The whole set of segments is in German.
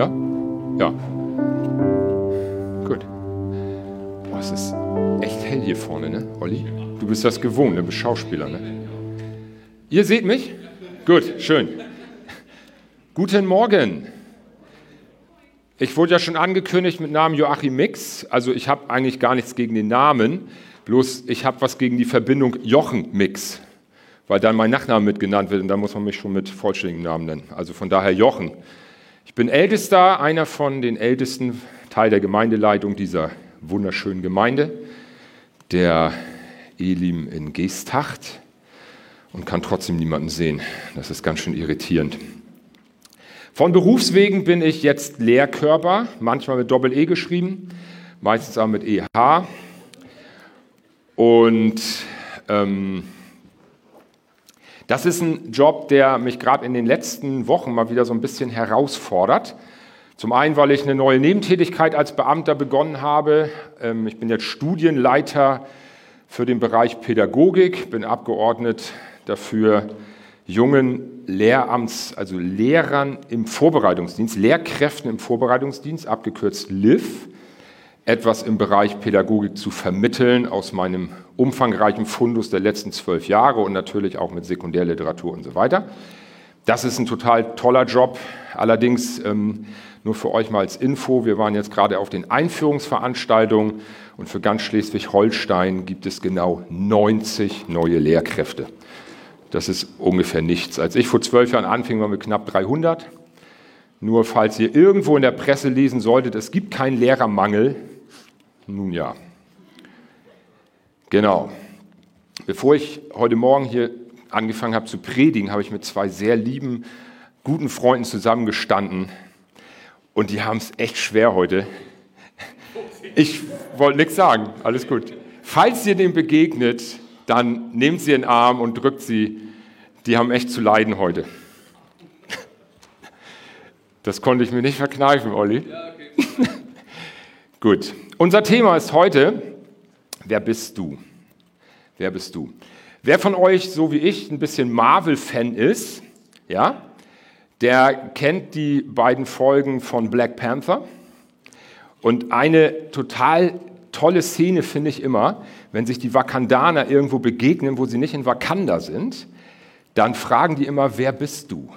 Ja? Ja. Gut. Boah, es ist echt hell hier vorne, ne, Olli? Du bist das gewohnt, du bist Schauspieler, ne? Ihr seht mich? Gut, schön. Guten Morgen. Ich wurde ja schon angekündigt mit Namen Joachim Mix. Also ich habe eigentlich gar nichts gegen den Namen, bloß ich habe was gegen die Verbindung Jochen Mix, weil dann mein Nachname mitgenannt wird und dann muss man mich schon mit vollständigen Namen nennen. Also von daher Jochen. Ich bin Ältester, einer von den Ältesten, Teil der Gemeindeleitung dieser wunderschönen Gemeinde, der Elim in Geesthacht und kann trotzdem niemanden sehen. Das ist ganz schön irritierend. Von Berufswegen bin ich jetzt Lehrkörper, manchmal mit Doppel-E geschrieben, meistens auch mit EH. Und ähm, das ist ein Job, der mich gerade in den letzten Wochen mal wieder so ein bisschen herausfordert. Zum einen, weil ich eine neue Nebentätigkeit als Beamter begonnen habe. Ähm, ich bin jetzt Studienleiter für den Bereich Pädagogik, bin Abgeordnet dafür, jungen Lehramts, also Lehrern im Vorbereitungsdienst, Lehrkräften im Vorbereitungsdienst, abgekürzt LIV, etwas im Bereich Pädagogik zu vermitteln aus meinem umfangreichen Fundus der letzten zwölf Jahre und natürlich auch mit Sekundärliteratur und so weiter. Das ist ein total toller Job. Allerdings ähm, nur für euch mal als Info, wir waren jetzt gerade auf den Einführungsveranstaltungen und für ganz Schleswig-Holstein gibt es genau 90 neue Lehrkräfte. Das ist ungefähr nichts. Als ich vor zwölf Jahren anfing, waren wir knapp 300. Nur falls ihr irgendwo in der Presse lesen solltet, es gibt keinen Lehrermangel. Nun ja. Genau. Bevor ich heute Morgen hier angefangen habe zu predigen, habe ich mit zwei sehr lieben, guten Freunden zusammengestanden. Und die haben es echt schwer heute. Ich wollte nichts sagen, alles gut. Falls ihr dem begegnet, dann nehmt sie in den Arm und drückt sie. Die haben echt zu leiden heute. Das konnte ich mir nicht verkneifen, Olli. Ja, okay. Gut. Unser Thema ist heute, wer bist du? Wer bist du? Wer von euch, so wie ich, ein bisschen Marvel-Fan ist, ja, der kennt die beiden Folgen von Black Panther. Und eine total tolle Szene finde ich immer, wenn sich die Wakandaner irgendwo begegnen, wo sie nicht in Wakanda sind, dann fragen die immer, wer bist du?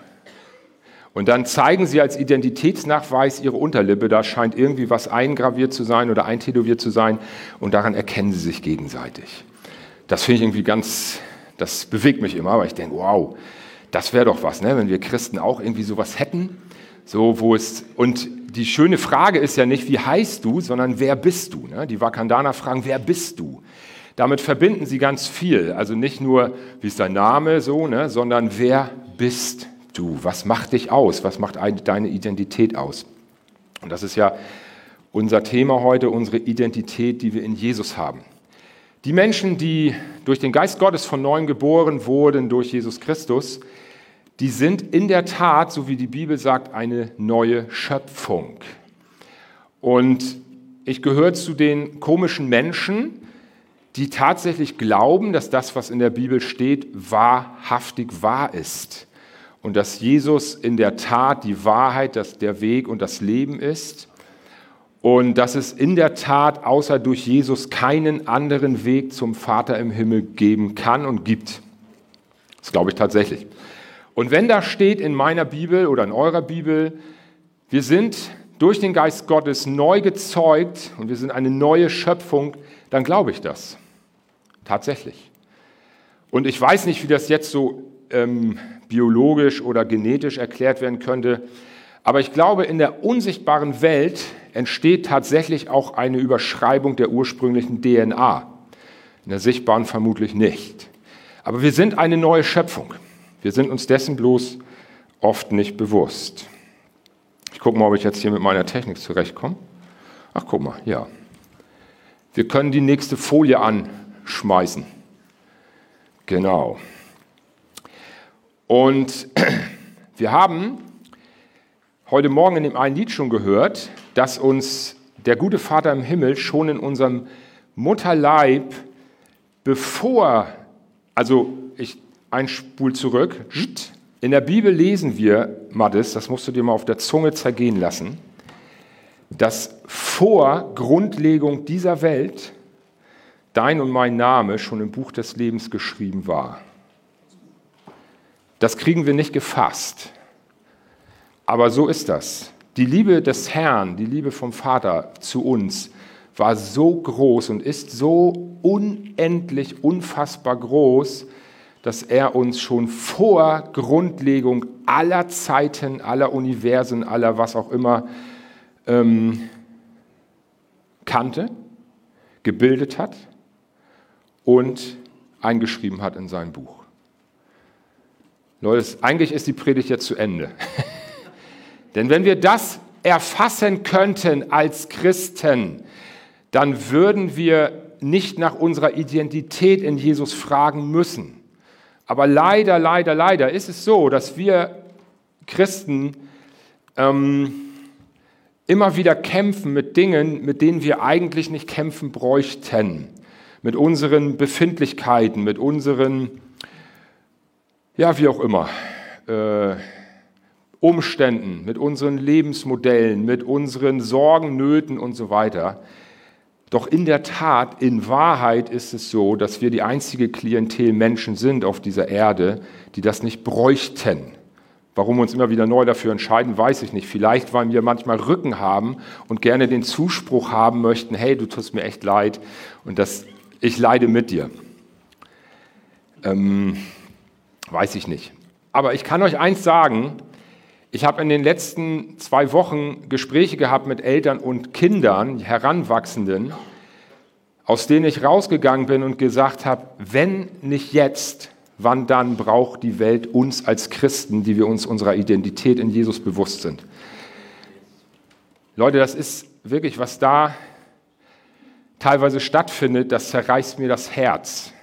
Und dann zeigen sie als Identitätsnachweis ihre Unterlippe, da scheint irgendwie was eingraviert zu sein oder eintätowiert zu sein und daran erkennen sie sich gegenseitig. Das finde ich irgendwie ganz, das bewegt mich immer, weil ich denke, wow, das wäre doch was, ne? wenn wir Christen auch irgendwie sowas hätten, so wo es und die schöne Frage ist ja nicht, wie heißt du, sondern wer bist du? Ne? Die Wakandaner fragen, wer bist du? Damit verbinden sie ganz viel. Also nicht nur, wie ist dein Name, so, ne? sondern wer bist du? Was macht dich aus? Was macht deine Identität aus? Und das ist ja unser Thema heute, unsere Identität, die wir in Jesus haben. Die Menschen, die durch den Geist Gottes von neuem geboren wurden, durch Jesus Christus, die sind in der Tat, so wie die Bibel sagt, eine neue Schöpfung. Und ich gehöre zu den komischen Menschen, die tatsächlich glauben, dass das, was in der Bibel steht, wahrhaftig wahr ist. Und dass Jesus in der Tat die Wahrheit, dass der Weg und das Leben ist. Und dass es in der Tat außer durch Jesus keinen anderen Weg zum Vater im Himmel geben kann und gibt. Das glaube ich tatsächlich. Und wenn da steht in meiner Bibel oder in eurer Bibel, wir sind durch den Geist Gottes neu gezeugt und wir sind eine neue Schöpfung, dann glaube ich das. Tatsächlich. Und ich weiß nicht, wie das jetzt so ähm, biologisch oder genetisch erklärt werden könnte, aber ich glaube, in der unsichtbaren Welt entsteht tatsächlich auch eine Überschreibung der ursprünglichen DNA. In der sichtbaren vermutlich nicht. Aber wir sind eine neue Schöpfung. Wir sind uns dessen bloß oft nicht bewusst. Ich gucke mal, ob ich jetzt hier mit meiner Technik zurechtkomme. Ach, guck mal, ja. Wir können die nächste Folie anschmeißen. Genau. Und wir haben heute Morgen in dem einen Lied schon gehört, dass uns der gute Vater im Himmel schon in unserem Mutterleib, bevor, also ich ein Spul zurück, In der Bibel lesen wir, Mattes, das musst du dir mal auf der Zunge zergehen lassen, dass vor Grundlegung dieser Welt dein und mein Name schon im Buch des Lebens geschrieben war. Das kriegen wir nicht gefasst. Aber so ist das. Die Liebe des Herrn, die Liebe vom Vater zu uns war so groß und ist so unendlich, unfassbar groß, dass er uns schon vor Grundlegung aller Zeiten, aller Universen, aller was auch immer ähm, kannte, gebildet hat und eingeschrieben hat in sein Buch. Leute, eigentlich ist die Predigt jetzt zu Ende. Denn wenn wir das erfassen könnten als Christen, dann würden wir nicht nach unserer Identität in Jesus fragen müssen. Aber leider, leider, leider ist es so, dass wir Christen ähm, immer wieder kämpfen mit Dingen, mit denen wir eigentlich nicht kämpfen bräuchten. Mit unseren Befindlichkeiten, mit unseren, ja, wie auch immer. Äh, Umständen, mit unseren Lebensmodellen, mit unseren Sorgen, Nöten und so weiter. Doch in der Tat, in Wahrheit ist es so, dass wir die einzige Klientel Menschen sind auf dieser Erde, die das nicht bräuchten. Warum wir uns immer wieder neu dafür entscheiden, weiß ich nicht. Vielleicht, weil wir manchmal Rücken haben und gerne den Zuspruch haben möchten, hey, du tust mir echt leid und das, ich leide mit dir. Ähm, weiß ich nicht. Aber ich kann euch eins sagen, ich habe in den letzten zwei Wochen Gespräche gehabt mit Eltern und Kindern, Heranwachsenden, aus denen ich rausgegangen bin und gesagt habe, wenn nicht jetzt, wann dann braucht die Welt uns als Christen, die wir uns unserer Identität in Jesus bewusst sind. Leute, das ist wirklich, was da teilweise stattfindet, das zerreißt mir das Herz.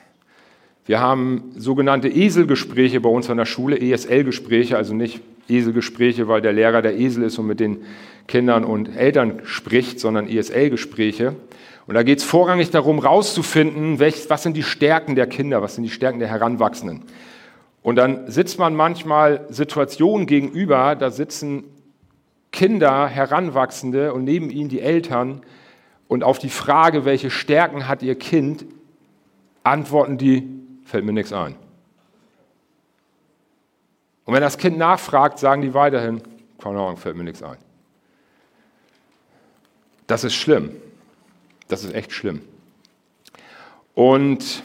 Wir haben sogenannte Eselgespräche bei uns an der Schule, ESL-Gespräche, also nicht Eselgespräche, weil der Lehrer der Esel ist und mit den Kindern und Eltern spricht, sondern ESL-Gespräche. Und da geht es vorrangig darum, herauszufinden, was sind die Stärken der Kinder, was sind die Stärken der Heranwachsenden. Und dann sitzt man manchmal Situationen gegenüber, da sitzen Kinder, Heranwachsende und neben ihnen die Eltern. Und auf die Frage, welche Stärken hat ihr Kind, antworten die, fällt mir nichts ein. Und wenn das Kind nachfragt, sagen die weiterhin, keine Ahnung, fällt mir nichts ein. Das ist schlimm. Das ist echt schlimm. Und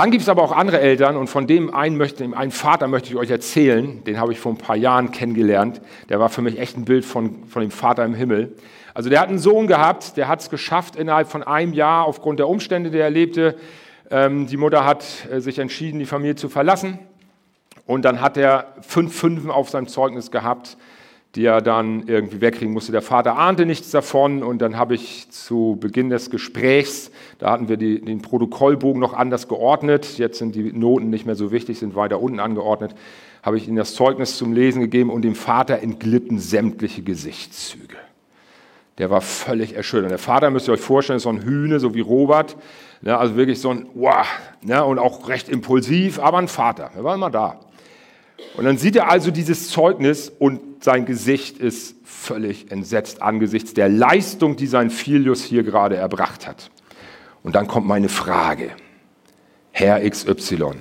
dann gibt es aber auch andere Eltern und von dem einen, möchte, einen Vater möchte ich euch erzählen, den habe ich vor ein paar Jahren kennengelernt. Der war für mich echt ein Bild von, von dem Vater im Himmel. Also der hat einen Sohn gehabt, der hat es geschafft, innerhalb von einem Jahr aufgrund der Umstände, die er lebte, ähm, die Mutter hat äh, sich entschieden, die Familie zu verlassen. Und dann hat er fünf Fünfen auf seinem Zeugnis gehabt, die er dann irgendwie wegkriegen musste. Der Vater ahnte nichts davon und dann habe ich zu Beginn des Gesprächs, da hatten wir die, den Protokollbogen noch anders geordnet, jetzt sind die Noten nicht mehr so wichtig, sind weiter unten angeordnet, habe ich ihm das Zeugnis zum Lesen gegeben und dem Vater entglitten sämtliche Gesichtszüge. Der war völlig erschüttert. Der Vater, müsst ihr euch vorstellen, ist so ein Hühne, so wie Robert, ne, also wirklich so ein, wow, ne, und auch recht impulsiv, aber ein Vater, er war immer da. Und dann sieht er also dieses Zeugnis und sein Gesicht ist völlig entsetzt angesichts der Leistung, die sein Filius hier gerade erbracht hat. Und dann kommt meine Frage. Herr XY,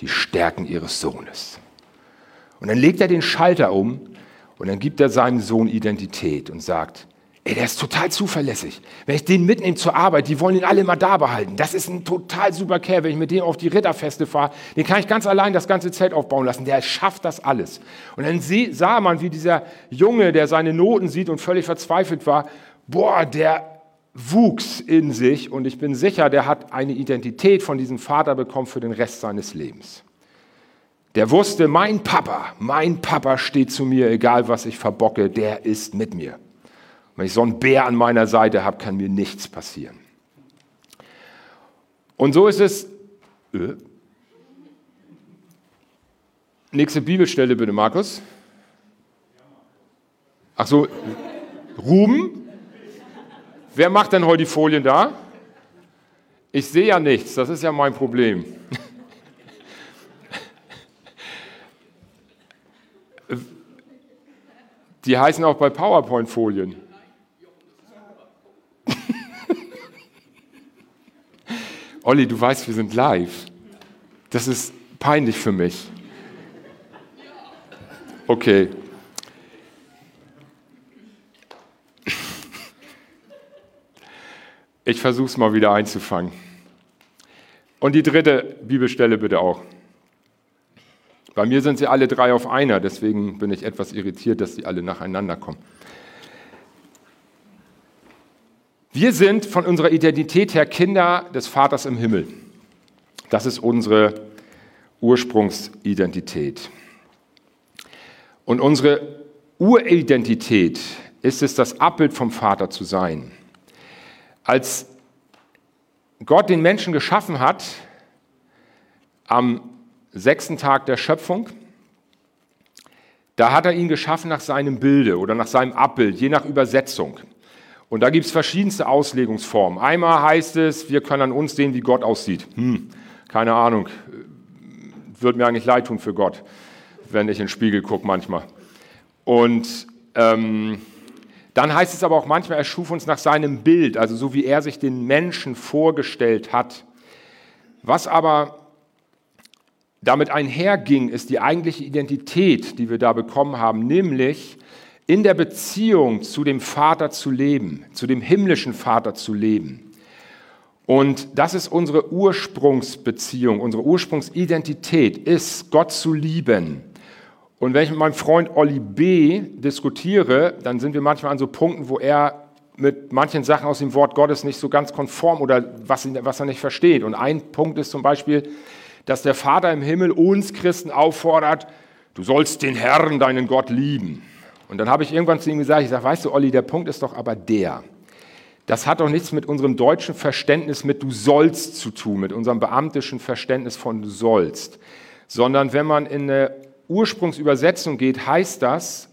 die Stärken ihres Sohnes. Und dann legt er den Schalter um und dann gibt er seinem Sohn Identität und sagt, Ey, der ist total zuverlässig. Wenn ich den mitnehme zur Arbeit, die wollen ihn alle immer da behalten. Das ist ein total super Kerl. Wenn ich mit dem auf die Ritterfeste fahre, den kann ich ganz allein das ganze Zelt aufbauen lassen. Der schafft das alles. Und dann sah man, wie dieser Junge, der seine Noten sieht und völlig verzweifelt war, boah, der wuchs in sich und ich bin sicher, der hat eine Identität von diesem Vater bekommen für den Rest seines Lebens. Der wusste, mein Papa, mein Papa steht zu mir, egal was ich verbocke, der ist mit mir. Wenn ich so einen Bär an meiner Seite habe, kann mir nichts passieren. Und so ist es. Äh. Nächste Bibelstelle bitte, Markus. Ach so, Ruben. Wer macht denn heute die Folien da? Ich sehe ja nichts, das ist ja mein Problem. Die heißen auch bei PowerPoint Folien. Olli, du weißt, wir sind live. Das ist peinlich für mich. Okay. Ich versuche es mal wieder einzufangen. Und die dritte Bibelstelle bitte auch. Bei mir sind sie alle drei auf einer, deswegen bin ich etwas irritiert, dass sie alle nacheinander kommen. Wir sind von unserer Identität her Kinder des Vaters im Himmel. Das ist unsere Ursprungsidentität. Und unsere Uridentität ist es, das Abbild vom Vater zu sein. Als Gott den Menschen geschaffen hat, am sechsten Tag der Schöpfung, da hat er ihn geschaffen nach seinem Bilde oder nach seinem Abbild, je nach Übersetzung. Und da gibt es verschiedenste Auslegungsformen. Einmal heißt es, wir können an uns sehen, wie Gott aussieht. Hm, keine Ahnung, würde mir eigentlich leid tun für Gott, wenn ich in den Spiegel gucke manchmal. Und ähm, dann heißt es aber auch manchmal, er schuf uns nach seinem Bild, also so wie er sich den Menschen vorgestellt hat. Was aber damit einherging, ist die eigentliche Identität, die wir da bekommen haben, nämlich in der Beziehung zu dem Vater zu leben, zu dem himmlischen Vater zu leben. Und das ist unsere Ursprungsbeziehung, unsere Ursprungsidentität ist, Gott zu lieben. Und wenn ich mit meinem Freund Olli B. diskutiere, dann sind wir manchmal an so Punkten, wo er mit manchen Sachen aus dem Wort Gottes nicht so ganz konform oder was, was er nicht versteht. Und ein Punkt ist zum Beispiel, dass der Vater im Himmel uns Christen auffordert, du sollst den Herrn, deinen Gott lieben. Und dann habe ich irgendwann zu ihm gesagt, ich sage, weißt du, Olli, der Punkt ist doch aber der. Das hat doch nichts mit unserem deutschen Verständnis mit du sollst zu tun, mit unserem beamtischen Verständnis von du sollst, sondern wenn man in eine Ursprungsübersetzung geht, heißt das,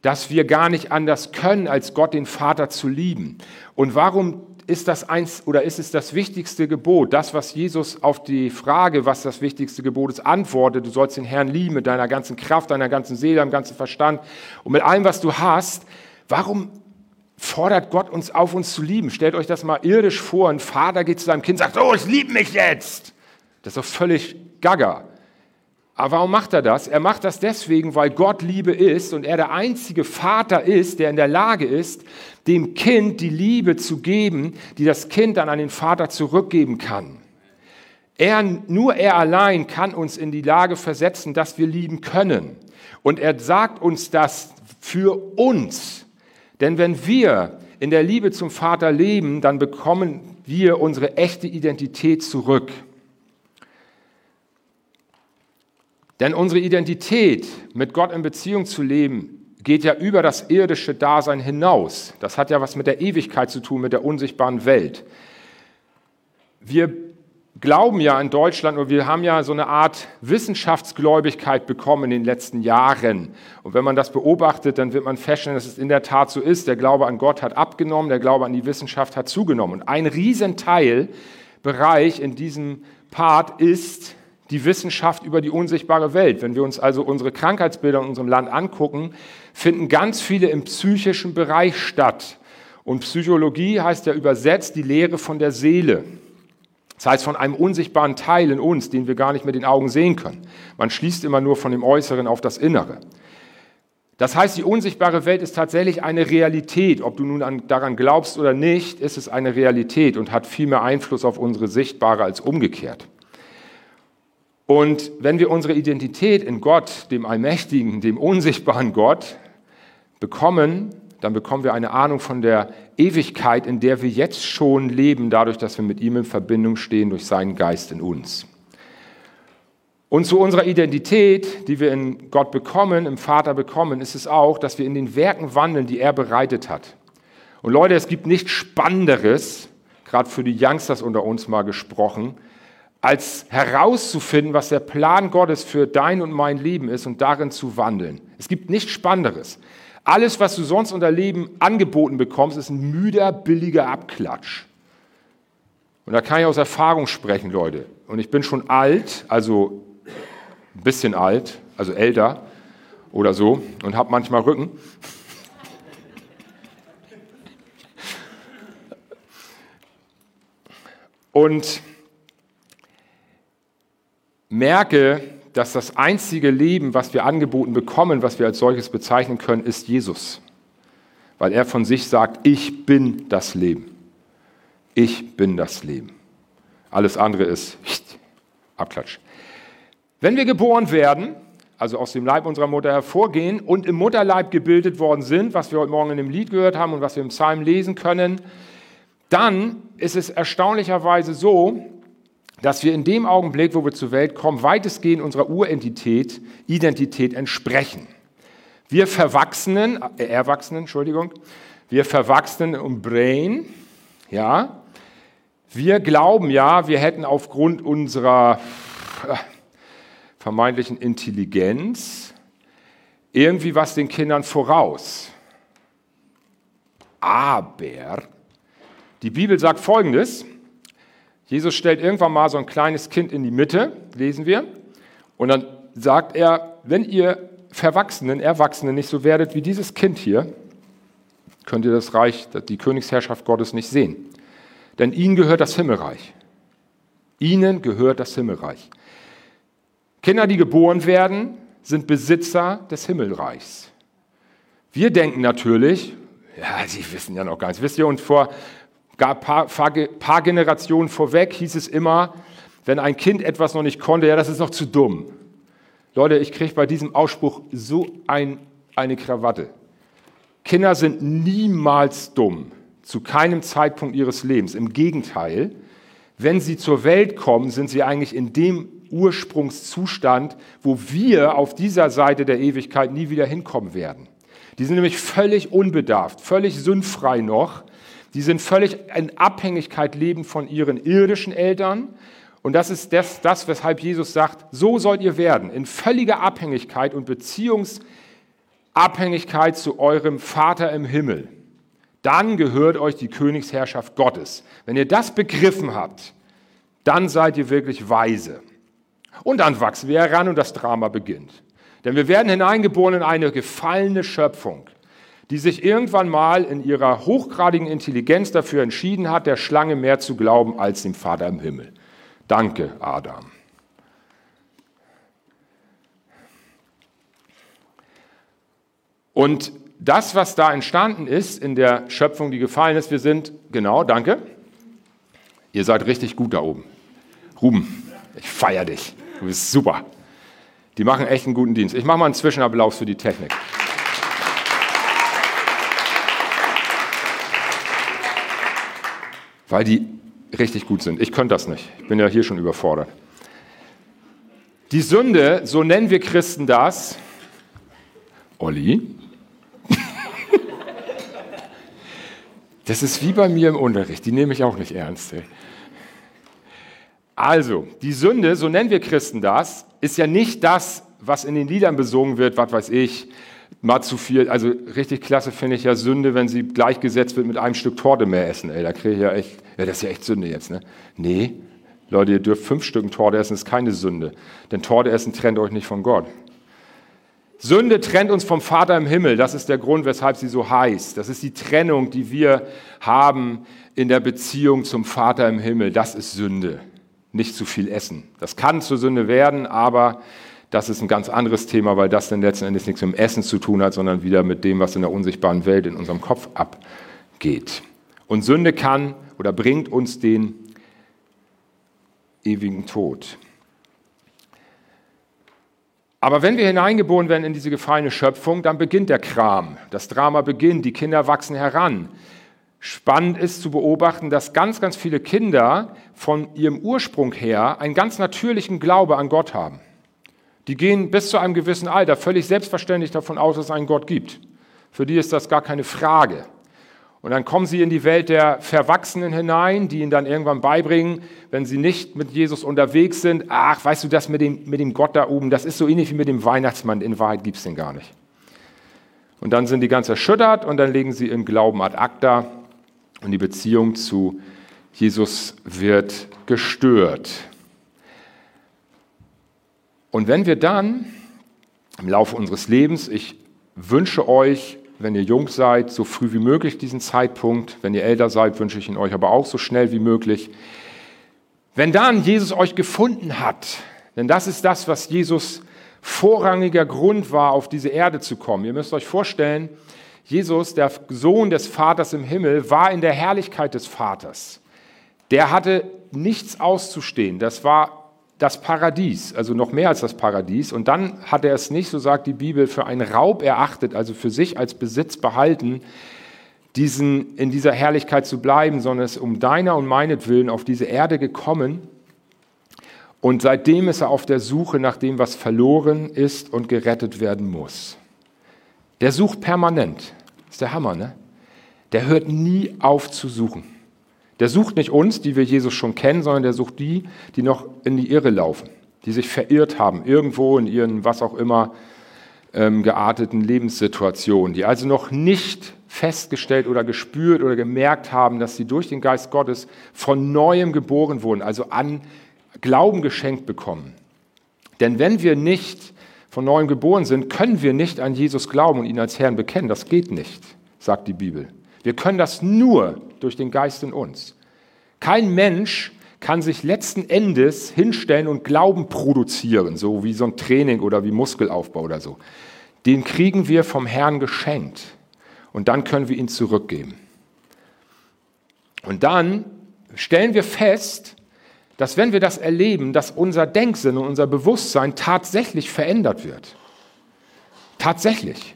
dass wir gar nicht anders können, als Gott den Vater zu lieben. Und warum ist das eins oder ist es das wichtigste Gebot? Das, was Jesus auf die Frage, was das wichtigste Gebot ist, antwortet, du sollst den Herrn lieben mit deiner ganzen Kraft, deiner ganzen Seele, deinem ganzen Verstand und mit allem, was du hast. Warum fordert Gott uns auf, uns zu lieben. Stellt euch das mal irdisch vor. Ein Vater geht zu seinem Kind und sagt, oh, ich liebe mich jetzt. Das ist doch völlig gaga. Aber warum macht er das? Er macht das deswegen, weil Gott Liebe ist und er der einzige Vater ist, der in der Lage ist, dem Kind die Liebe zu geben, die das Kind dann an den Vater zurückgeben kann. Er, nur er allein kann uns in die Lage versetzen, dass wir lieben können. Und er sagt uns das für uns. Denn wenn wir in der Liebe zum Vater leben, dann bekommen wir unsere echte Identität zurück. Denn unsere Identität, mit Gott in Beziehung zu leben, geht ja über das irdische Dasein hinaus. Das hat ja was mit der Ewigkeit zu tun, mit der unsichtbaren Welt. Wir glauben ja in Deutschland und wir haben ja so eine Art Wissenschaftsgläubigkeit bekommen in den letzten Jahren. Und wenn man das beobachtet, dann wird man feststellen, dass es in der Tat so ist. Der Glaube an Gott hat abgenommen, der Glaube an die Wissenschaft hat zugenommen. Und ein Riesenteilbereich in diesem Part ist die Wissenschaft über die unsichtbare Welt. Wenn wir uns also unsere Krankheitsbilder in unserem Land angucken, finden ganz viele im psychischen Bereich statt. Und Psychologie heißt ja übersetzt die Lehre von der Seele. Das heißt von einem unsichtbaren Teil in uns, den wir gar nicht mit den Augen sehen können. Man schließt immer nur von dem Äußeren auf das Innere. Das heißt, die unsichtbare Welt ist tatsächlich eine Realität. Ob du nun an, daran glaubst oder nicht, ist es eine Realität und hat viel mehr Einfluss auf unsere sichtbare als umgekehrt. Und wenn wir unsere Identität in Gott, dem Allmächtigen, dem unsichtbaren Gott, bekommen, dann bekommen wir eine Ahnung von der Ewigkeit, in der wir jetzt schon leben, dadurch, dass wir mit ihm in Verbindung stehen durch seinen Geist in uns. Und zu unserer Identität, die wir in Gott bekommen, im Vater bekommen, ist es auch, dass wir in den Werken wandeln, die er bereitet hat. Und Leute, es gibt nichts Spannenderes, gerade für die Youngsters unter uns mal gesprochen, als herauszufinden, was der Plan Gottes für dein und mein Leben ist und darin zu wandeln. Es gibt nichts Spannenderes. Alles, was du sonst unter Leben angeboten bekommst, ist ein müder, billiger Abklatsch. Und da kann ich aus Erfahrung sprechen, Leute. Und ich bin schon alt, also ein bisschen alt, also älter oder so, und habe manchmal Rücken. Und merke, dass das einzige Leben, was wir angeboten bekommen, was wir als solches bezeichnen können, ist Jesus. Weil er von sich sagt, ich bin das Leben. Ich bin das Leben. Alles andere ist Abklatsch. Wenn wir geboren werden, also aus dem Leib unserer Mutter hervorgehen und im Mutterleib gebildet worden sind, was wir heute Morgen in dem Lied gehört haben und was wir im Psalm lesen können, dann ist es erstaunlicherweise so, dass wir in dem Augenblick, wo wir zur Welt kommen, weitestgehend unserer Uridentität Identität entsprechen. Wir Verwachsenen, äh, Erwachsenen, Entschuldigung, wir Verwachsenen im Brain, ja, wir glauben ja, wir hätten aufgrund unserer äh, vermeintlichen Intelligenz irgendwie was den Kindern voraus. Aber die Bibel sagt Folgendes, Jesus stellt irgendwann mal so ein kleines Kind in die Mitte, lesen wir, und dann sagt er, wenn ihr Verwachsenen, Erwachsenen nicht so werdet wie dieses Kind hier, könnt ihr das Reich, die Königsherrschaft Gottes nicht sehen. Denn ihnen gehört das Himmelreich. Ihnen gehört das Himmelreich. Kinder, die geboren werden, sind Besitzer des Himmelreichs. Wir denken natürlich, ja, Sie wissen ja noch gar nichts. Wisst ihr, und vor ein paar, paar Generationen vorweg hieß es immer, wenn ein Kind etwas noch nicht konnte, ja, das ist noch zu dumm. Leute, ich kriege bei diesem Ausspruch so ein, eine Krawatte. Kinder sind niemals dumm, zu keinem Zeitpunkt ihres Lebens. Im Gegenteil, wenn sie zur Welt kommen, sind sie eigentlich in dem Ursprungszustand, wo wir auf dieser Seite der Ewigkeit nie wieder hinkommen werden. Die sind nämlich völlig unbedarft, völlig sündfrei noch die sind völlig in Abhängigkeit leben von ihren irdischen Eltern. Und das ist das, das, weshalb Jesus sagt, so sollt ihr werden, in völliger Abhängigkeit und Beziehungsabhängigkeit zu eurem Vater im Himmel. Dann gehört euch die Königsherrschaft Gottes. Wenn ihr das begriffen habt, dann seid ihr wirklich weise. Und dann wachsen wir heran und das Drama beginnt. Denn wir werden hineingeboren in eine gefallene Schöpfung die sich irgendwann mal in ihrer hochgradigen Intelligenz dafür entschieden hat, der Schlange mehr zu glauben als dem Vater im Himmel. Danke, Adam. Und das, was da entstanden ist in der Schöpfung, die gefallen ist, wir sind, genau, danke, ihr seid richtig gut da oben. Ruben, ich feiere dich, du bist super. Die machen echt einen guten Dienst. Ich mache mal einen Zwischenapplaus für die Technik. Weil die richtig gut sind. Ich könnte das nicht. Ich bin ja hier schon überfordert. Die Sünde, so nennen wir Christen das, Olli, das ist wie bei mir im Unterricht, die nehme ich auch nicht ernst. Ey. Also, die Sünde, so nennen wir Christen das, ist ja nicht das, was in den Liedern besungen wird, was weiß ich, mal zu viel, also richtig klasse finde ich ja Sünde, wenn sie gleichgesetzt wird mit einem Stück Torte mehr essen. Ey, da kriege ich ja echt, ja, das ist ja echt Sünde jetzt, ne? Nee, Leute, ihr dürft fünf Stücken Torte essen, ist keine Sünde. Denn Torte essen trennt euch nicht von Gott. Sünde trennt uns vom Vater im Himmel. Das ist der Grund, weshalb sie so heißt. Das ist die Trennung, die wir haben in der Beziehung zum Vater im Himmel. Das ist Sünde. Nicht zu viel essen. Das kann zur Sünde werden, aber das ist ein ganz anderes Thema, weil das dann letzten Endes nichts mit dem Essen zu tun hat, sondern wieder mit dem, was in der unsichtbaren Welt in unserem Kopf abgeht. Und Sünde kann oder bringt uns den ewigen Tod. Aber wenn wir hineingeboren werden in diese gefallene Schöpfung, dann beginnt der Kram. Das Drama beginnt, die Kinder wachsen heran. Spannend ist zu beobachten, dass ganz, ganz viele Kinder von ihrem Ursprung her einen ganz natürlichen Glaube an Gott haben. Die gehen bis zu einem gewissen Alter völlig selbstverständlich davon aus, dass es einen Gott gibt. Für die ist das gar keine Frage. Und dann kommen sie in die Welt der Verwachsenen hinein, die ihnen dann irgendwann beibringen, wenn sie nicht mit Jesus unterwegs sind, ach, weißt du, das mit dem, mit dem Gott da oben, das ist so ähnlich wie mit dem Weihnachtsmann, in Wahrheit gibt es den gar nicht. Und dann sind die ganz erschüttert und dann legen sie ihren Glauben ad acta und die Beziehung zu Jesus wird gestört. Und wenn wir dann im Laufe unseres Lebens, ich wünsche euch, wenn ihr jung seid, so früh wie möglich diesen Zeitpunkt, wenn ihr älter seid, wünsche ich ihn euch aber auch so schnell wie möglich, Wenn dann Jesus euch gefunden hat, denn das ist das, was Jesus vorrangiger Grund war, auf diese Erde zu kommen. Ihr müsst euch vorstellen, Jesus, der Sohn des Vaters im Himmel, war in der Herrlichkeit des Vaters. Der hatte nichts auszustehen. Das war das Paradies, also noch mehr als das Paradies. Und dann hat er es nicht, so sagt die Bibel, für einen Raub erachtet, also für sich als Besitz behalten, diesen, in dieser Herrlichkeit zu bleiben, sondern ist um deiner und meinetwillen auf diese Erde gekommen. Und seitdem ist er auf der Suche nach dem, was verloren ist und gerettet werden muss. Der sucht permanent. Ist der Hammer, ne? Der hört nie auf zu suchen. Der sucht nicht uns, die wir Jesus schon kennen, sondern der sucht die, die noch in die Irre laufen, die sich verirrt haben, irgendwo in ihren, was auch immer, ähm, gearteten Lebenssituationen, die also noch nicht festgestellt oder gespürt oder gemerkt haben, dass sie durch den Geist Gottes von neuem geboren wurden, also an Glauben geschenkt bekommen. Denn wenn wir nicht von neuem geboren sind, können wir nicht an Jesus glauben und ihn als Herrn bekennen. Das geht nicht, sagt die Bibel. Wir können das nur durch den Geist in uns. Kein Mensch kann sich letzten Endes hinstellen und Glauben produzieren, so wie so ein Training oder wie Muskelaufbau oder so. Den kriegen wir vom Herrn geschenkt und dann können wir ihn zurückgeben. Und dann stellen wir fest, dass wenn wir das erleben, dass unser Denksinn und unser Bewusstsein tatsächlich verändert wird. Tatsächlich.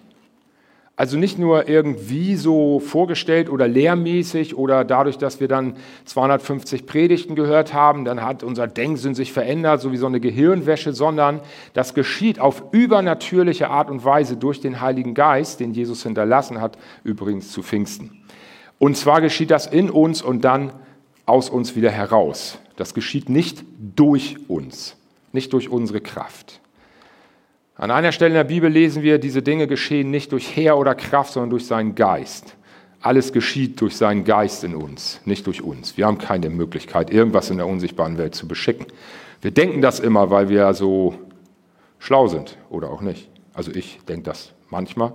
Also nicht nur irgendwie so vorgestellt oder lehrmäßig oder dadurch, dass wir dann 250 Predigten gehört haben, dann hat unser Denksinn sich verändert, so wie so eine Gehirnwäsche, sondern das geschieht auf übernatürliche Art und Weise durch den Heiligen Geist, den Jesus hinterlassen hat, übrigens zu Pfingsten. Und zwar geschieht das in uns und dann aus uns wieder heraus. Das geschieht nicht durch uns, nicht durch unsere Kraft. An einer Stelle in der Bibel lesen wir, diese Dinge geschehen nicht durch Heer oder Kraft, sondern durch seinen Geist. Alles geschieht durch seinen Geist in uns, nicht durch uns. Wir haben keine Möglichkeit, irgendwas in der unsichtbaren Welt zu beschicken. Wir denken das immer, weil wir so schlau sind oder auch nicht. Also ich denke das manchmal,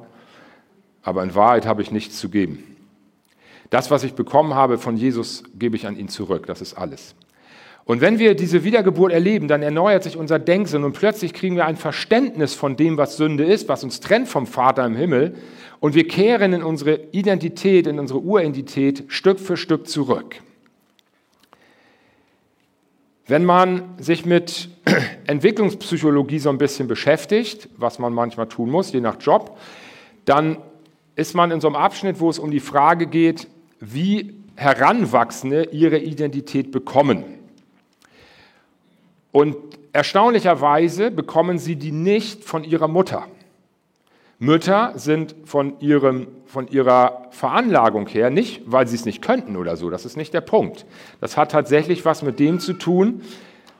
aber in Wahrheit habe ich nichts zu geben. Das, was ich bekommen habe von Jesus, gebe ich an ihn zurück. Das ist alles. Und wenn wir diese Wiedergeburt erleben, dann erneuert sich unser Denksinn und plötzlich kriegen wir ein Verständnis von dem, was Sünde ist, was uns trennt vom Vater im Himmel. Und wir kehren in unsere Identität, in unsere Uridentität Stück für Stück zurück. Wenn man sich mit Entwicklungspsychologie so ein bisschen beschäftigt, was man manchmal tun muss, je nach Job, dann ist man in so einem Abschnitt, wo es um die Frage geht, wie Heranwachsende ihre Identität bekommen. Und erstaunlicherweise bekommen sie die nicht von ihrer Mutter. Mütter sind von, ihrem, von ihrer Veranlagung her nicht, weil sie es nicht könnten oder so, das ist nicht der Punkt. Das hat tatsächlich was mit dem zu tun,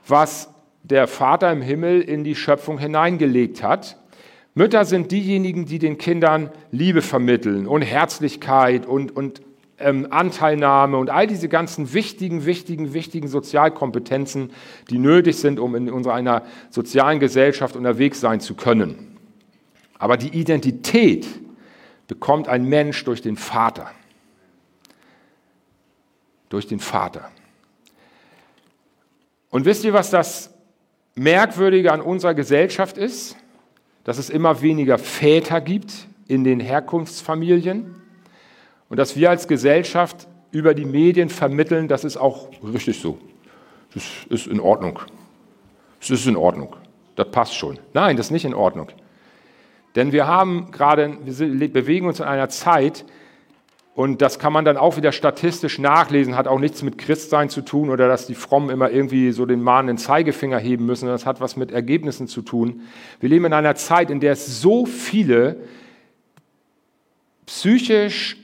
was der Vater im Himmel in die Schöpfung hineingelegt hat. Mütter sind diejenigen, die den Kindern Liebe vermitteln und Herzlichkeit und, und ähm, Anteilnahme und all diese ganzen wichtigen, wichtigen, wichtigen Sozialkompetenzen, die nötig sind, um in unserer einer sozialen Gesellschaft unterwegs sein zu können. Aber die Identität bekommt ein Mensch durch den Vater. Durch den Vater. Und wisst ihr, was das Merkwürdige an unserer Gesellschaft ist? Dass es immer weniger Väter gibt in den Herkunftsfamilien und dass wir als Gesellschaft über die Medien vermitteln, das ist auch richtig so. Das ist in Ordnung. Das ist in Ordnung. Das passt schon. Nein, das ist nicht in Ordnung. Denn wir haben gerade, wir bewegen uns in einer Zeit, und das kann man dann auch wieder statistisch nachlesen, hat auch nichts mit Christsein zu tun oder dass die Frommen immer irgendwie so den mahnenden Zeigefinger heben müssen, das hat was mit Ergebnissen zu tun. Wir leben in einer Zeit, in der es so viele psychisch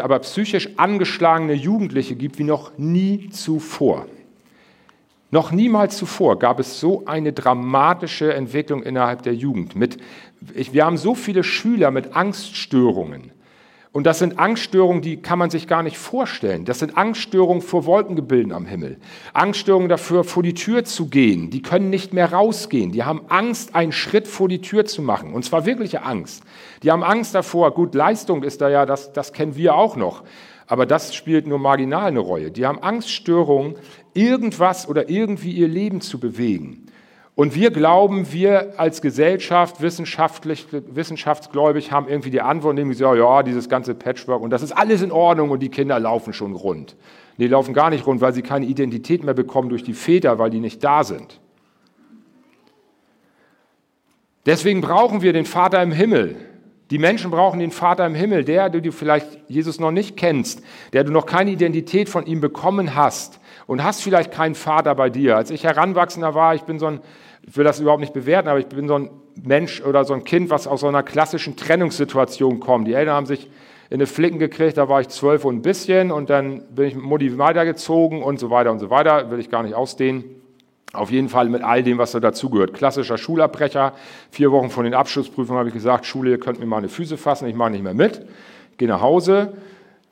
aber psychisch angeschlagene Jugendliche gibt wie noch nie zuvor. Noch niemals zuvor gab es so eine dramatische Entwicklung innerhalb der Jugend. Mit, wir haben so viele Schüler mit Angststörungen, und das sind Angststörungen, die kann man sich gar nicht vorstellen. Das sind Angststörungen vor Wolkengebilden am Himmel. Angststörungen dafür, vor die Tür zu gehen. Die können nicht mehr rausgehen. Die haben Angst, einen Schritt vor die Tür zu machen. Und zwar wirkliche Angst. Die haben Angst davor. Gut, Leistung ist da ja, das, das kennen wir auch noch. aber das spielt nur marginal eine Rolle. Die haben Angststörungen, irgendwas oder irgendwie ihr Leben zu bewegen. Und wir glauben, wir als Gesellschaft, wissenschaftlich, wissenschaftsgläubig, haben irgendwie die Antwort, wir sagen, ja, dieses ganze Patchwork und das ist alles in Ordnung und die Kinder laufen schon rund. Die laufen gar nicht rund, weil sie keine Identität mehr bekommen durch die Väter, weil die nicht da sind. Deswegen brauchen wir den Vater im Himmel. Die Menschen brauchen den Vater im Himmel, der, der du vielleicht Jesus noch nicht kennst, der du noch keine Identität von ihm bekommen hast und hast vielleicht keinen Vater bei dir. Als ich Heranwachsender war, ich bin so ein, ich will das überhaupt nicht bewerten, aber ich bin so ein Mensch oder so ein Kind, was aus so einer klassischen Trennungssituation kommt. Die Eltern haben sich in eine Flicken gekriegt, da war ich zwölf und ein bisschen und dann bin ich mit Mutti weitergezogen und so weiter und so weiter, will ich gar nicht ausdehnen. Auf jeden Fall mit all dem, was da dazugehört. Klassischer Schulabbrecher. Vier Wochen vor den Abschlussprüfungen habe ich gesagt, Schule, ihr könnt mir mal eine Füße fassen, ich mache nicht mehr mit. Gehe nach Hause.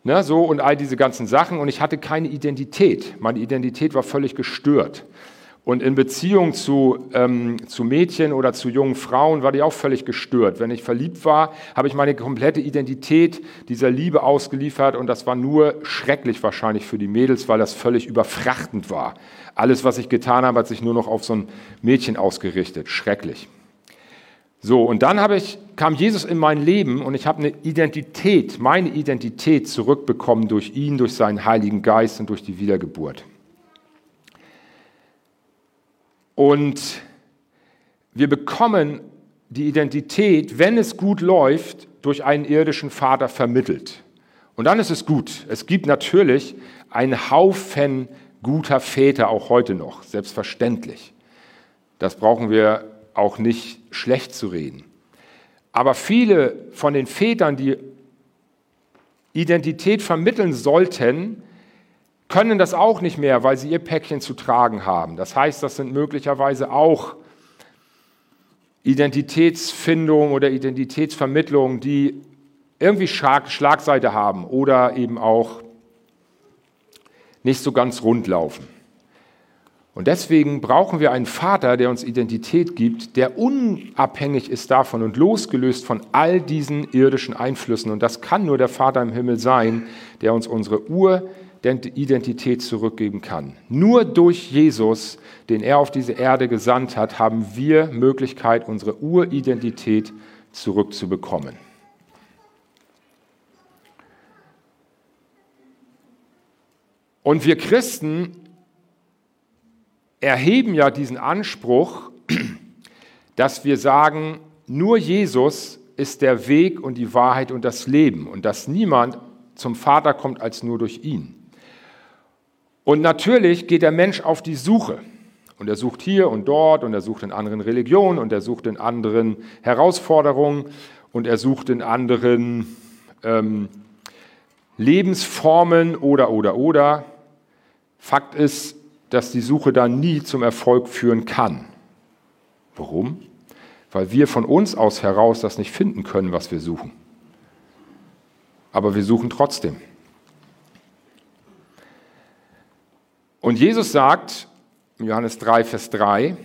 Ne, so und all diese ganzen Sachen. Und ich hatte keine Identität. Meine Identität war völlig gestört. Und in Beziehung zu, ähm, zu Mädchen oder zu jungen Frauen war die auch völlig gestört. Wenn ich verliebt war, habe ich meine komplette Identität dieser Liebe ausgeliefert und das war nur schrecklich wahrscheinlich für die Mädels, weil das völlig überfrachtend war. Alles, was ich getan habe, hat sich nur noch auf so ein Mädchen ausgerichtet. Schrecklich. So, und dann ich, kam Jesus in mein Leben und ich habe eine Identität, meine Identität zurückbekommen durch ihn, durch seinen Heiligen Geist und durch die Wiedergeburt. Und wir bekommen die Identität, wenn es gut läuft, durch einen irdischen Vater vermittelt. Und dann ist es gut. Es gibt natürlich einen Haufen guter Väter auch heute noch, selbstverständlich. Das brauchen wir auch nicht schlecht zu reden. Aber viele von den Vätern, die Identität vermitteln sollten, können das auch nicht mehr, weil sie ihr Päckchen zu tragen haben. Das heißt, das sind möglicherweise auch Identitätsfindungen oder Identitätsvermittlungen, die irgendwie Schlagseite haben oder eben auch nicht so ganz rund laufen. Und deswegen brauchen wir einen Vater, der uns Identität gibt, der unabhängig ist davon und losgelöst von all diesen irdischen Einflüssen. Und das kann nur der Vater im Himmel sein, der uns unsere Ur Identität zurückgeben kann. Nur durch Jesus, den er auf diese Erde gesandt hat, haben wir Möglichkeit, unsere Uridentität zurückzubekommen. Und wir Christen erheben ja diesen Anspruch, dass wir sagen, nur Jesus ist der Weg und die Wahrheit und das Leben und dass niemand zum Vater kommt als nur durch ihn. Und natürlich geht der Mensch auf die Suche. Und er sucht hier und dort und er sucht in anderen Religionen und er sucht in anderen Herausforderungen und er sucht in anderen ähm, Lebensformen oder, oder, oder. Fakt ist, dass die Suche da nie zum Erfolg führen kann. Warum? Weil wir von uns aus heraus das nicht finden können, was wir suchen. Aber wir suchen trotzdem. Und Jesus sagt, in Johannes 3, Vers 3,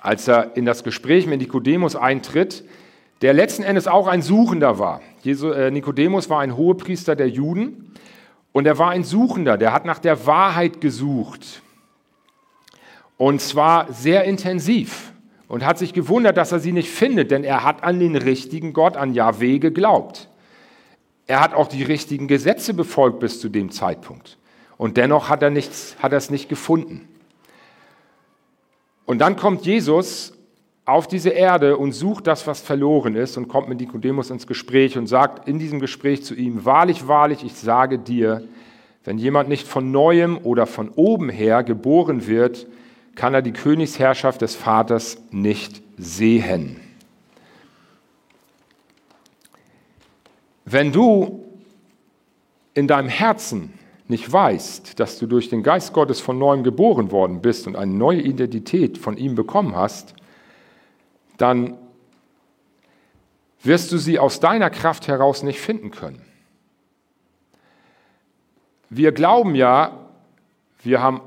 als er in das Gespräch mit Nikodemus eintritt, der letzten Endes auch ein Suchender war. Äh, Nikodemus war ein Hohepriester der Juden und er war ein Suchender, der hat nach der Wahrheit gesucht. Und zwar sehr intensiv und hat sich gewundert, dass er sie nicht findet, denn er hat an den richtigen Gott, an Yahweh geglaubt. Er hat auch die richtigen Gesetze befolgt bis zu dem Zeitpunkt. Und dennoch hat er, nichts, hat er es nicht gefunden. Und dann kommt Jesus auf diese Erde und sucht das, was verloren ist und kommt mit Nikodemus ins Gespräch und sagt in diesem Gespräch zu ihm, wahrlich, wahrlich, ich sage dir, wenn jemand nicht von neuem oder von oben her geboren wird, kann er die Königsherrschaft des Vaters nicht sehen. Wenn du in deinem Herzen nicht weißt, dass du durch den Geist Gottes von neuem geboren worden bist und eine neue Identität von ihm bekommen hast, dann wirst du sie aus deiner Kraft heraus nicht finden können. Wir glauben ja, wir haben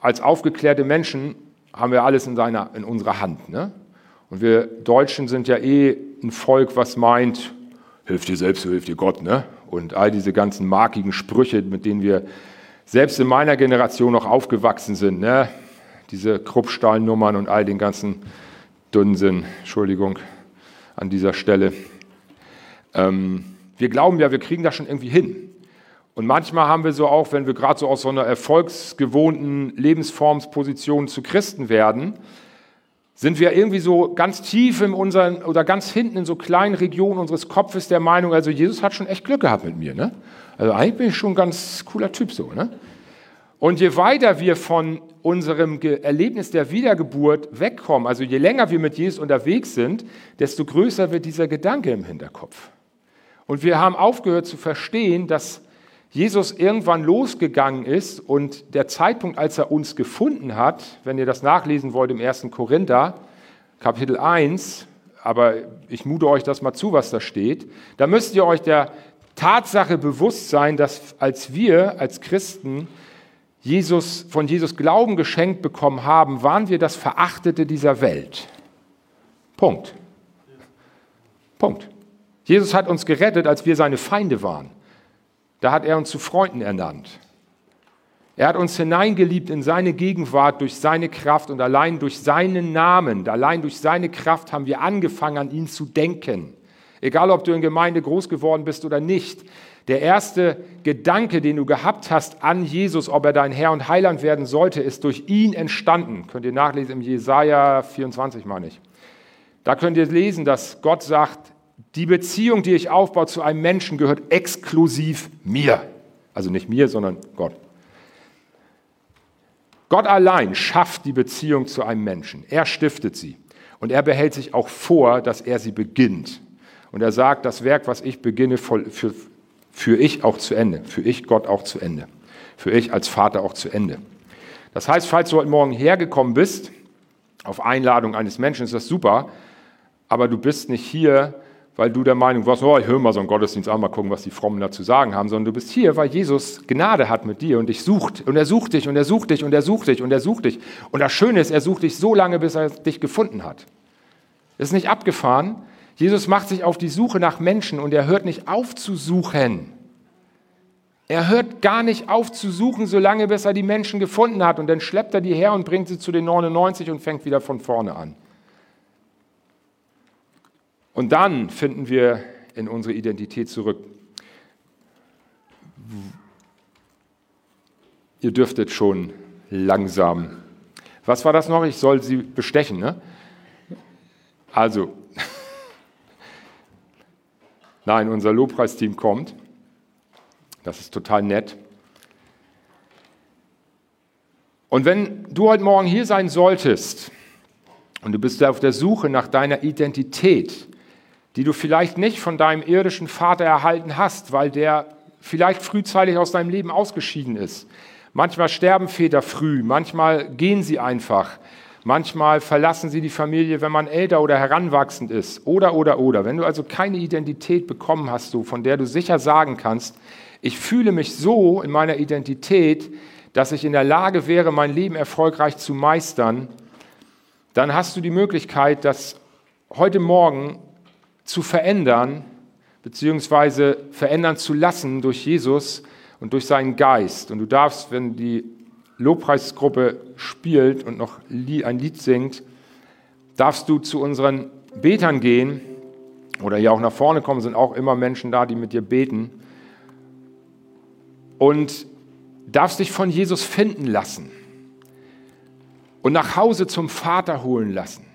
als aufgeklärte Menschen, haben wir alles in, seiner, in unserer Hand. Ne? Und wir Deutschen sind ja eh ein Volk, was meint, hilf dir selbst, so hilft dir Gott. Ne? und all diese ganzen markigen Sprüche, mit denen wir selbst in meiner Generation noch aufgewachsen sind. Ne? Diese Kruppstahlnummern und all den ganzen Dünnsinn, Entschuldigung an dieser Stelle. Ähm, wir glauben ja, wir kriegen das schon irgendwie hin. Und manchmal haben wir so auch, wenn wir gerade so aus so einer erfolgsgewohnten Lebensformsposition zu Christen werden, sind wir irgendwie so ganz tief in unseren oder ganz hinten in so kleinen Regionen unseres Kopfes der Meinung, also Jesus hat schon echt Glück gehabt mit mir. Ne? Also eigentlich bin ich schon ein ganz cooler Typ so. Ne? Und je weiter wir von unserem Erlebnis der Wiedergeburt wegkommen, also je länger wir mit Jesus unterwegs sind, desto größer wird dieser Gedanke im Hinterkopf. Und wir haben aufgehört zu verstehen, dass Jesus irgendwann losgegangen ist und der Zeitpunkt, als er uns gefunden hat, wenn ihr das nachlesen wollt im 1. Korinther, Kapitel 1, aber ich mute euch das mal zu, was da steht, da müsst ihr euch der Tatsache bewusst sein, dass als wir als Christen Jesus, von Jesus Glauben geschenkt bekommen haben, waren wir das Verachtete dieser Welt. Punkt. Punkt. Jesus hat uns gerettet, als wir seine Feinde waren. Da hat er uns zu Freunden ernannt. Er hat uns hineingeliebt in seine Gegenwart durch seine Kraft und allein durch seinen Namen, allein durch seine Kraft haben wir angefangen, an ihn zu denken. Egal, ob du in Gemeinde groß geworden bist oder nicht. Der erste Gedanke, den du gehabt hast an Jesus, ob er dein Herr und Heiland werden sollte, ist durch ihn entstanden. Könnt ihr nachlesen im Jesaja 24, meine ich. Da könnt ihr lesen, dass Gott sagt, die Beziehung, die ich aufbaue zu einem Menschen, gehört exklusiv mir. Also nicht mir, sondern Gott. Gott allein schafft die Beziehung zu einem Menschen. Er stiftet sie. Und er behält sich auch vor, dass er sie beginnt. Und er sagt, das Werk, was ich beginne, für, für ich auch zu Ende. Für ich Gott auch zu Ende. Für ich als Vater auch zu Ende. Das heißt, falls du heute Morgen hergekommen bist, auf Einladung eines Menschen, ist das super, aber du bist nicht hier, weil du der Meinung warst, oh, ich höre mal so einen Gottesdienst an, mal gucken, was die Frommen dazu sagen haben, sondern du bist hier, weil Jesus Gnade hat mit dir und dich sucht. Und er sucht dich und er sucht dich und er sucht dich und er sucht dich. Und das Schöne ist, er sucht dich so lange, bis er dich gefunden hat. Das ist nicht abgefahren. Jesus macht sich auf die Suche nach Menschen und er hört nicht auf zu suchen. Er hört gar nicht auf zu suchen, solange bis er die Menschen gefunden hat. Und dann schleppt er die her und bringt sie zu den 99 und fängt wieder von vorne an. Und dann finden wir in unsere Identität zurück. Ihr dürftet schon langsam. Was war das noch? Ich soll sie bestechen, ne? Also, nein, unser Lobpreisteam kommt. Das ist total nett. Und wenn du heute Morgen hier sein solltest und du bist auf der Suche nach deiner Identität, die du vielleicht nicht von deinem irdischen Vater erhalten hast, weil der vielleicht frühzeitig aus deinem Leben ausgeschieden ist. Manchmal sterben Väter früh, manchmal gehen sie einfach, manchmal verlassen sie die Familie, wenn man älter oder heranwachsend ist. Oder, oder, oder. Wenn du also keine Identität bekommen hast, von der du sicher sagen kannst, ich fühle mich so in meiner Identität, dass ich in der Lage wäre, mein Leben erfolgreich zu meistern, dann hast du die Möglichkeit, dass heute Morgen zu verändern, beziehungsweise verändern zu lassen durch Jesus und durch seinen Geist. Und du darfst, wenn die Lobpreisgruppe spielt und noch ein Lied singt, darfst du zu unseren Betern gehen oder hier auch nach vorne kommen, sind auch immer Menschen da, die mit dir beten. Und darfst dich von Jesus finden lassen und nach Hause zum Vater holen lassen.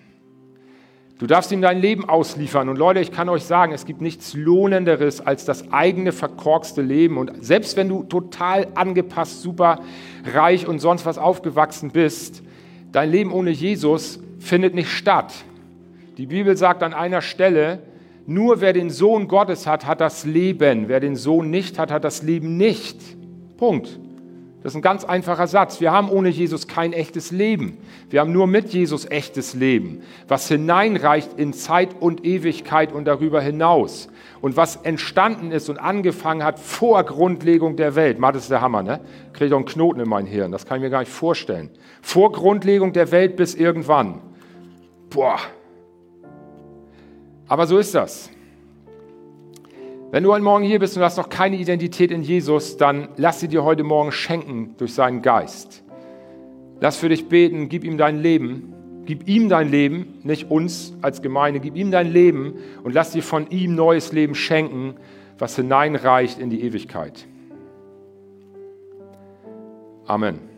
Du darfst ihm dein Leben ausliefern. Und Leute, ich kann euch sagen, es gibt nichts Lohnenderes als das eigene verkorkste Leben. Und selbst wenn du total angepasst, super reich und sonst was aufgewachsen bist, dein Leben ohne Jesus findet nicht statt. Die Bibel sagt an einer Stelle, nur wer den Sohn Gottes hat, hat das Leben. Wer den Sohn nicht hat, hat das Leben nicht. Punkt. Das ist ein ganz einfacher Satz. Wir haben ohne Jesus kein echtes Leben. Wir haben nur mit Jesus echtes Leben, was hineinreicht in Zeit und Ewigkeit und darüber hinaus. Und was entstanden ist und angefangen hat vor Grundlegung der Welt. Mal, das ist der Hammer, ne? Kriege doch einen Knoten in mein Hirn. Das kann ich mir gar nicht vorstellen. Vor Grundlegung der Welt bis irgendwann. Boah. Aber so ist das. Wenn du heute Morgen hier bist und hast noch keine Identität in Jesus, dann lass sie dir heute Morgen schenken durch seinen Geist. Lass für dich beten, gib ihm dein Leben, gib ihm dein Leben, nicht uns als Gemeinde, gib ihm dein Leben und lass dir von ihm neues Leben schenken, was hineinreicht in die Ewigkeit. Amen.